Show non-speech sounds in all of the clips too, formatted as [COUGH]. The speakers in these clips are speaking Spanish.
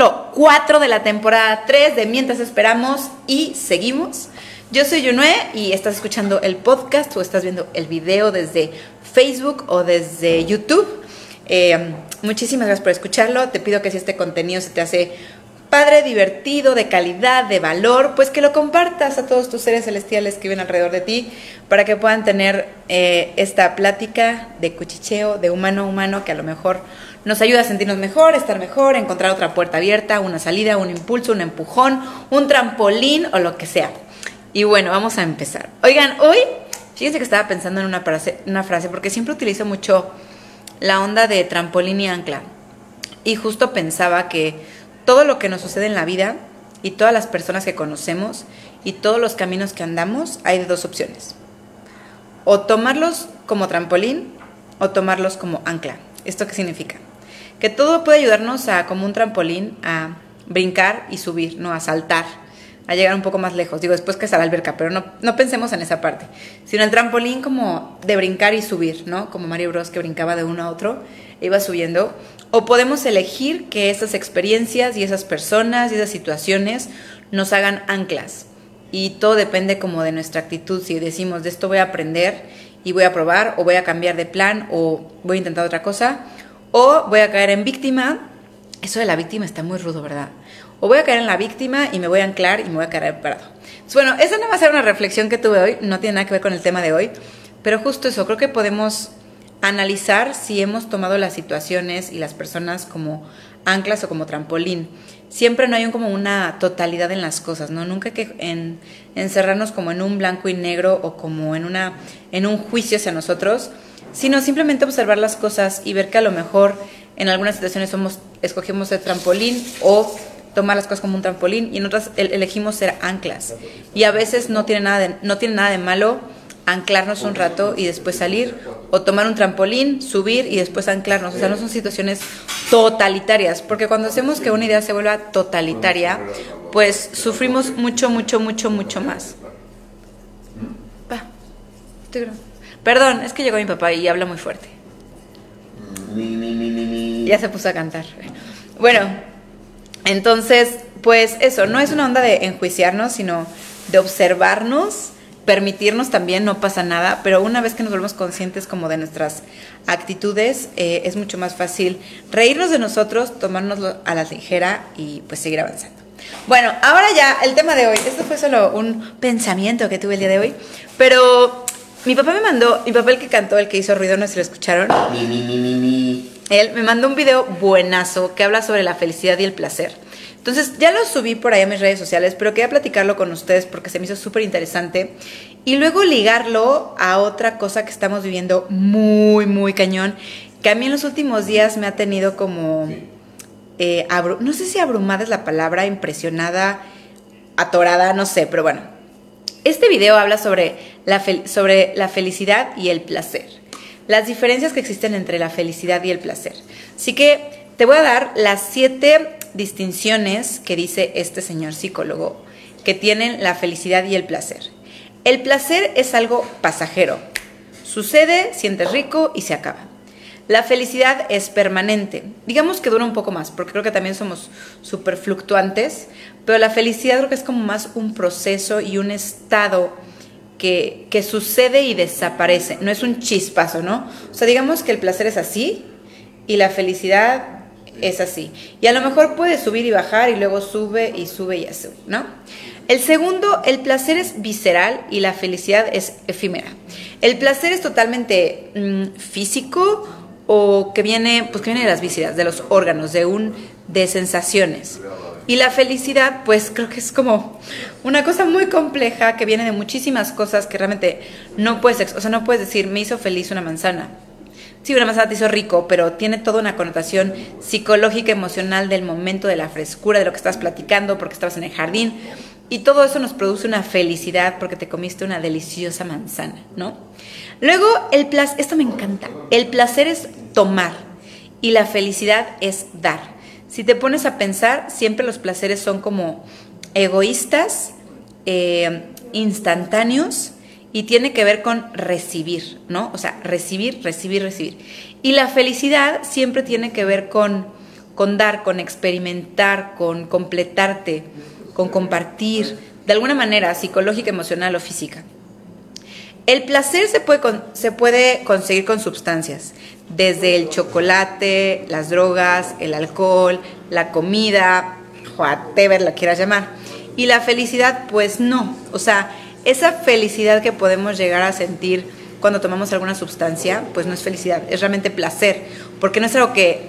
capítulo 4 de la temporada 3 de Mientras Esperamos y Seguimos. Yo soy Yunue y estás escuchando el podcast o estás viendo el video desde Facebook o desde YouTube. Eh, muchísimas gracias por escucharlo. Te pido que si este contenido se te hace padre, divertido, de calidad, de valor, pues que lo compartas a todos tus seres celestiales que viven alrededor de ti para que puedan tener eh, esta plática de cuchicheo, de humano a humano, que a lo mejor nos ayuda a sentirnos mejor, estar mejor, encontrar otra puerta abierta, una salida, un impulso, un empujón, un trampolín o lo que sea. Y bueno, vamos a empezar. Oigan, hoy, fíjense que estaba pensando en una una frase porque siempre utilizo mucho la onda de trampolín y ancla. Y justo pensaba que todo lo que nos sucede en la vida y todas las personas que conocemos y todos los caminos que andamos, hay de dos opciones. O tomarlos como trampolín o tomarlos como ancla. ¿Esto qué significa? Que todo puede ayudarnos a, como un trampolín, a brincar y subir, ¿no? A saltar, a llegar un poco más lejos. Digo, después que está la alberca, pero no, no pensemos en esa parte. Sino el trampolín como de brincar y subir, ¿no? Como Mario Bros que brincaba de uno a otro, iba subiendo. O podemos elegir que esas experiencias y esas personas y esas situaciones nos hagan anclas. Y todo depende como de nuestra actitud. Si decimos, de esto voy a aprender y voy a probar, o voy a cambiar de plan, o voy a intentar otra cosa, o voy a caer en víctima. Eso de la víctima está muy rudo, ¿verdad? O voy a caer en la víctima y me voy a anclar y me voy a quedar parado. bueno, esa no va a ser una reflexión que tuve hoy, no tiene nada que ver con el tema de hoy, pero justo eso, creo que podemos analizar si hemos tomado las situaciones y las personas como anclas o como trampolín. Siempre no hay como una totalidad en las cosas, ¿no? Nunca hay que encerrarnos como en un blanco y negro o como en, una, en un juicio hacia nosotros, sino simplemente observar las cosas y ver que a lo mejor en algunas situaciones somos, escogemos el trampolín o tomar las cosas como un trampolín y en otras elegimos ser anclas. Y a veces no tiene nada no tiene nada de malo anclarnos un rato y después salir, o tomar un trampolín, subir y después anclarnos. O sea, no son situaciones totalitarias, porque cuando hacemos que una idea se vuelva totalitaria, pues sufrimos mucho, mucho, mucho, mucho más. Perdón, es que llegó mi papá y habla muy fuerte. Ya se puso a cantar. Bueno, entonces, pues eso, no es una onda de enjuiciarnos, sino de observarnos permitirnos también, no pasa nada, pero una vez que nos volvemos conscientes como de nuestras actitudes, eh, es mucho más fácil reírnos de nosotros, tomárnoslo a la ligera y pues seguir avanzando. Bueno, ahora ya el tema de hoy, esto fue solo un pensamiento que tuve el día de hoy, pero mi papá me mandó, mi papá el que cantó, el que hizo ruido, no sé si lo escucharon. Él me mandó un video buenazo que habla sobre la felicidad y el placer. Entonces ya lo subí por ahí a mis redes sociales, pero quería platicarlo con ustedes porque se me hizo súper interesante. Y luego ligarlo a otra cosa que estamos viviendo muy, muy cañón, que a mí en los últimos días me ha tenido como, eh, no sé si abrumada es la palabra, impresionada, atorada, no sé, pero bueno. Este video habla sobre la, sobre la felicidad y el placer, las diferencias que existen entre la felicidad y el placer. Así que te voy a dar las siete distinciones que dice este señor psicólogo que tienen la felicidad y el placer. El placer es algo pasajero. Sucede, sientes rico y se acaba. La felicidad es permanente. Digamos que dura un poco más, porque creo que también somos súper fluctuantes, pero la felicidad creo que es como más un proceso y un estado que, que sucede y desaparece. No es un chispazo, ¿no? O sea, digamos que el placer es así y la felicidad es así. Y a lo mejor puede subir y bajar y luego sube y sube y así, ¿no? El segundo, el placer es visceral y la felicidad es efímera. El placer es totalmente mm, físico o que viene, pues que viene de las vísceras, de los órganos, de un de sensaciones. Y la felicidad, pues creo que es como una cosa muy compleja que viene de muchísimas cosas que realmente no puedes, o sea, no puedes decir, me hizo feliz una manzana sí, una manzana te hizo rico, pero tiene toda una connotación psicológica, emocional del momento, de la frescura, de lo que estás platicando, porque estabas en el jardín. Y todo eso nos produce una felicidad porque te comiste una deliciosa manzana, ¿no? Luego, el placer, esto me encanta, el placer es tomar y la felicidad es dar. Si te pones a pensar, siempre los placeres son como egoístas, eh, instantáneos, y tiene que ver con recibir, ¿no? O sea, recibir, recibir, recibir. Y la felicidad siempre tiene que ver con, con dar, con experimentar, con completarte, con compartir, de alguna manera psicológica, emocional o física. El placer se puede, se puede conseguir con sustancias, desde el chocolate, las drogas, el alcohol, la comida, whatever la quieras llamar. Y la felicidad, pues no. O sea, esa felicidad que podemos llegar a sentir cuando tomamos alguna sustancia, pues no es felicidad, es realmente placer, porque no es algo que,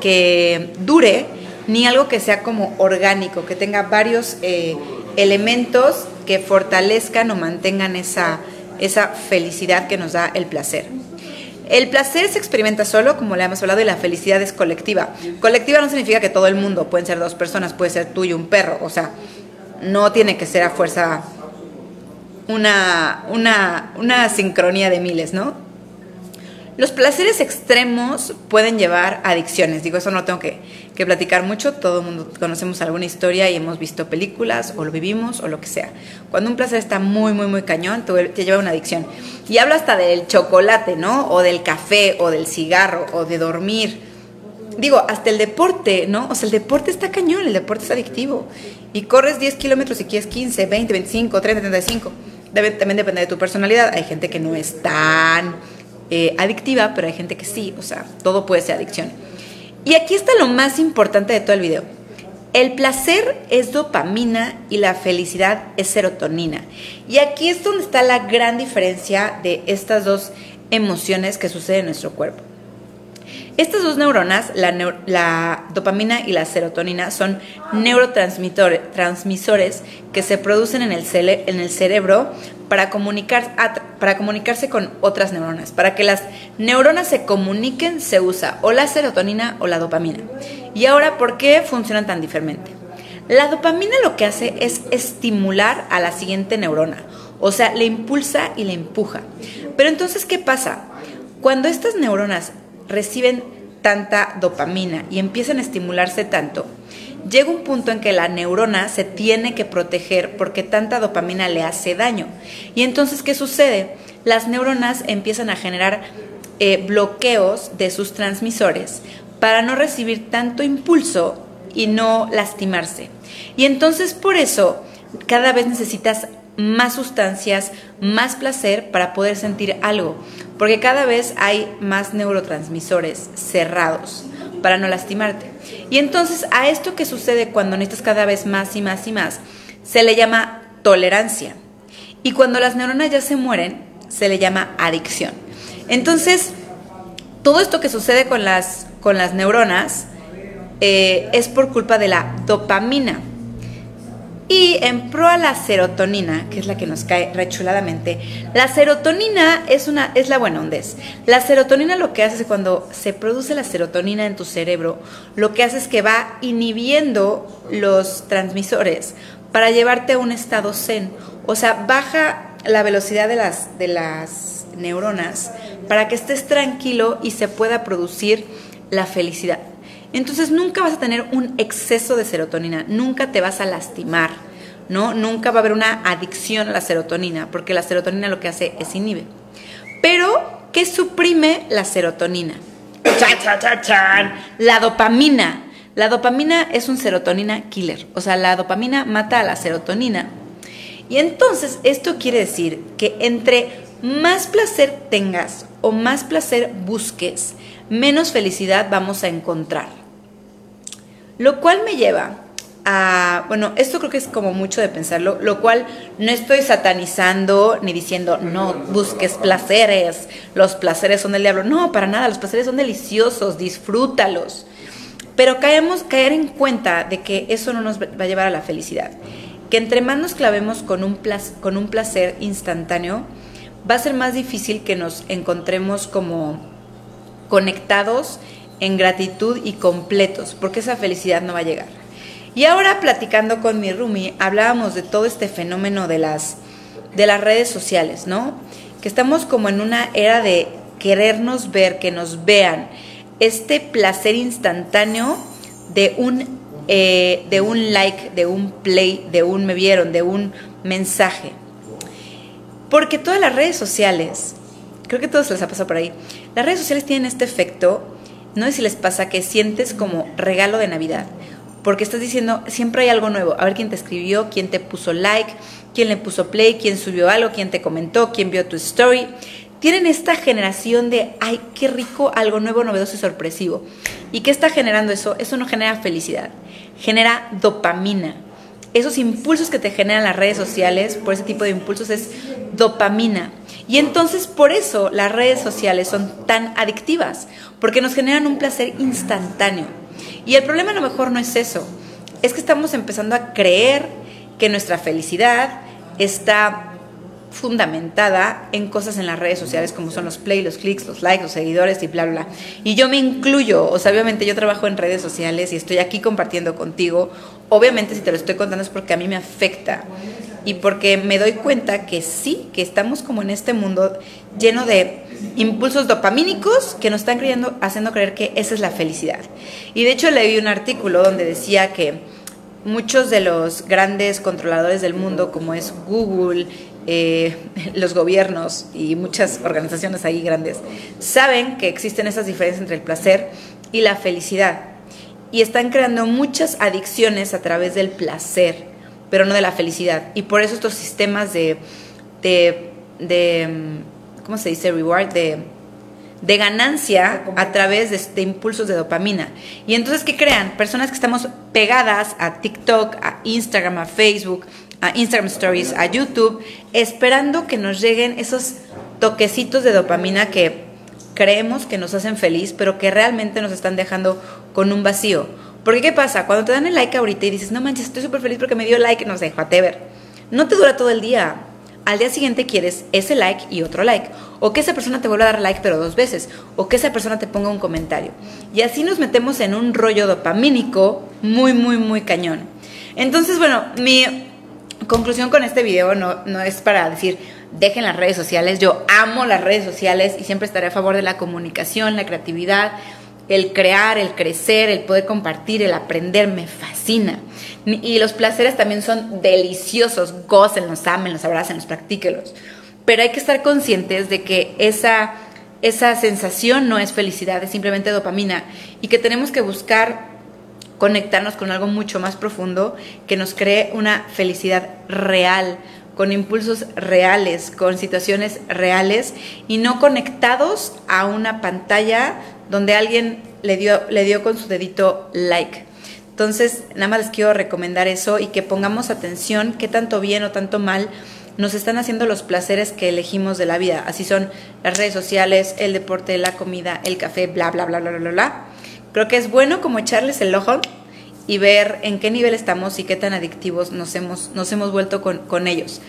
que dure, ni algo que sea como orgánico, que tenga varios eh, elementos que fortalezcan o mantengan esa, esa felicidad que nos da el placer. El placer se experimenta solo, como le hemos hablado, y la felicidad es colectiva. Colectiva no significa que todo el mundo, pueden ser dos personas, puede ser tú y un perro, o sea, no tiene que ser a fuerza una, una, una sincronía de miles, ¿no? Los placeres extremos pueden llevar adicciones. Digo, eso no tengo que, que, platicar mucho. Todo el mundo conocemos alguna historia y hemos visto películas o lo vivimos o lo que sea. Cuando un placer está muy, muy, muy cañón, te, te lleva a una adicción. Y hablo hasta del chocolate, ¿no? O del café, o del cigarro, o de dormir. Digo, hasta el deporte, ¿no? O sea, el deporte está cañón, el deporte es adictivo. Y corres 10 kilómetros y quieres 15, 20, 25, 30, 35 también depende de tu personalidad. Hay gente que no es tan eh, adictiva, pero hay gente que sí. O sea, todo puede ser adicción. Y aquí está lo más importante de todo el video. El placer es dopamina y la felicidad es serotonina. Y aquí es donde está la gran diferencia de estas dos emociones que suceden en nuestro cuerpo. Estas dos neuronas, la, dopamina y la serotonina, son neurotransmisores que se producen en el, cerebro para, para comunicarse con otras neuronas. Para que las neuronas se comuniquen se usa o la serotonina o la dopamina. Y ahora, ¿por qué funcionan tan diferente? La dopamina lo que hace es estimular a la siguiente neurona, o sea, le impulsa y le empuja. Pero entonces, ¿qué pasa? Cuando estas neuronas reciben tanta dopamina y empiezan a estimularse tanto, llega un punto en que la neurona se tiene que proteger porque tanta dopamina le hace daño. Y entonces, ¿qué sucede? Las neuronas empiezan a generar eh, bloqueos de sus transmisores para no recibir tanto impulso y no lastimarse. Y entonces por eso cada vez necesitas más sustancias, más placer para poder sentir algo, porque cada vez hay más neurotransmisores cerrados para no lastimarte. Y entonces a esto que sucede cuando necesitas cada vez más y más y más, se le llama tolerancia. Y cuando las neuronas ya se mueren, se le llama adicción. Entonces, todo esto que sucede con las, con las neuronas eh, es por culpa de la dopamina. Y en pro a la serotonina, que es la que nos cae rechuladamente, la serotonina es, una, es la buena ondez. La serotonina lo que hace es cuando se produce la serotonina en tu cerebro, lo que hace es que va inhibiendo los transmisores para llevarte a un estado zen. O sea, baja la velocidad de las, de las neuronas para que estés tranquilo y se pueda producir la felicidad. Entonces nunca vas a tener un exceso de serotonina, nunca te vas a lastimar, ¿no? Nunca va a haber una adicción a la serotonina, porque la serotonina lo que hace es inhibe. Pero, ¿qué suprime la serotonina? La dopamina. La dopamina es un serotonina killer, o sea, la dopamina mata a la serotonina. Y entonces esto quiere decir que entre más placer tengas o más placer busques, menos felicidad vamos a encontrar. Lo cual me lleva a, bueno, esto creo que es como mucho de pensarlo, lo cual no estoy satanizando ni diciendo, no busques placeres, los placeres son del diablo. No, para nada, los placeres son deliciosos, disfrútalos. Pero caemos, caer en cuenta de que eso no nos va a llevar a la felicidad. Que entre más nos clavemos con un, con un placer instantáneo, va a ser más difícil que nos encontremos como conectados en gratitud y completos, porque esa felicidad no va a llegar. Y ahora platicando con mi Rumi, hablábamos de todo este fenómeno de las, de las redes sociales, ¿no? Que estamos como en una era de querernos ver, que nos vean, este placer instantáneo de un, eh, de un like, de un play, de un me vieron, de un mensaje. Porque todas las redes sociales, creo que todos les ha pasado por ahí, las redes sociales tienen este efecto no sé si les pasa que sientes como regalo de Navidad, porque estás diciendo, siempre hay algo nuevo, a ver quién te escribió, quién te puso like, quién le puso play, quién subió algo, quién te comentó, quién vio tu story. Tienen esta generación de, ay, qué rico, algo nuevo, novedoso y sorpresivo. ¿Y qué está generando eso? Eso no genera felicidad, genera dopamina. Esos impulsos que te generan las redes sociales, por ese tipo de impulsos, es dopamina. Y entonces por eso las redes sociales son tan adictivas, porque nos generan un placer instantáneo. Y el problema a lo mejor no es eso, es que estamos empezando a creer que nuestra felicidad está fundamentada en cosas en las redes sociales como son los play, los clics, los likes, los seguidores y bla, bla. Y yo me incluyo, o sea, obviamente yo trabajo en redes sociales y estoy aquí compartiendo contigo. Obviamente si te lo estoy contando es porque a mí me afecta y porque me doy cuenta que sí, que estamos como en este mundo lleno de impulsos dopamínicos que nos están creyendo, haciendo creer que esa es la felicidad. Y de hecho leí un artículo donde decía que muchos de los grandes controladores del mundo, como es Google, eh, [LAUGHS] los gobiernos y muchas organizaciones ahí grandes, saben que existen esas diferencias entre el placer y la felicidad. Y están creando muchas adicciones a través del placer pero no de la felicidad. Y por eso estos sistemas de, de, ¿cómo se dice? Reward, de, de ganancia a través de, impulsos de dopamina. Y entonces, ¿qué crean? Personas que estamos pegadas a TikTok, a Instagram, a Facebook, a Instagram Stories, a YouTube, esperando que nos lleguen esos toquecitos de dopamina que creemos que nos hacen feliz, pero que realmente nos están dejando con un vacío. Porque ¿qué pasa? Cuando te dan el like ahorita y dices, no manches, estoy súper feliz porque me dio like, no sé, whatever. No te dura todo el día. Al día siguiente quieres ese like y otro like. O que esa persona te vuelva a dar like pero dos veces. O que esa persona te ponga un comentario. Y así nos metemos en un rollo dopamínico muy, muy, muy cañón. Entonces, bueno, mi conclusión con este video no, no es para decir, dejen las redes sociales. Yo amo las redes sociales y siempre estaré a favor de la comunicación, la creatividad el crear, el crecer, el poder compartir, el aprender, me fascina. Y los placeres también son deliciosos, gócenlos, los abracen, practíquelos. Pero hay que estar conscientes de que esa, esa sensación no es felicidad, es simplemente dopamina y que tenemos que buscar conectarnos con algo mucho más profundo que nos cree una felicidad real, con impulsos reales, con situaciones reales y no conectados a una pantalla donde alguien le dio, le dio con su dedito like. Entonces, nada más les quiero recomendar eso y que pongamos atención qué tanto bien o tanto mal nos están haciendo los placeres que elegimos de la vida. Así son las redes sociales, el deporte, la comida, el café, bla, bla, bla, bla, bla, bla. Creo que es bueno como echarles el ojo y ver en qué nivel estamos y qué tan adictivos nos hemos, nos hemos vuelto con, con ellos.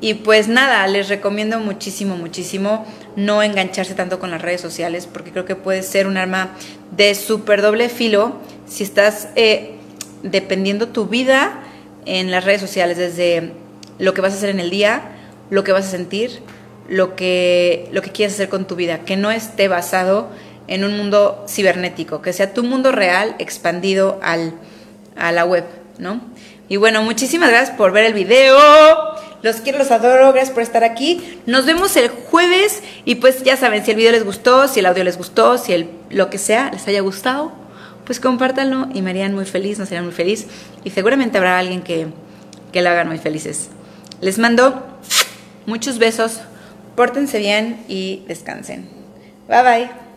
Y pues nada, les recomiendo muchísimo, muchísimo no engancharse tanto con las redes sociales porque creo que puede ser un arma de súper doble filo si estás eh, dependiendo tu vida en las redes sociales, desde lo que vas a hacer en el día, lo que vas a sentir, lo que, lo que quieres hacer con tu vida, que no esté basado en un mundo cibernético, que sea tu mundo real expandido al, a la web, ¿no? Y bueno, muchísimas gracias por ver el video. Los quiero, los adoro, gracias por estar aquí. Nos vemos el jueves y pues ya saben, si el video les gustó, si el audio les gustó, si el, lo que sea les haya gustado, pues compártanlo y me harían muy feliz, nos harían muy feliz y seguramente habrá alguien que, que lo hagan muy felices. Les mando muchos besos, pórtense bien y descansen. Bye bye.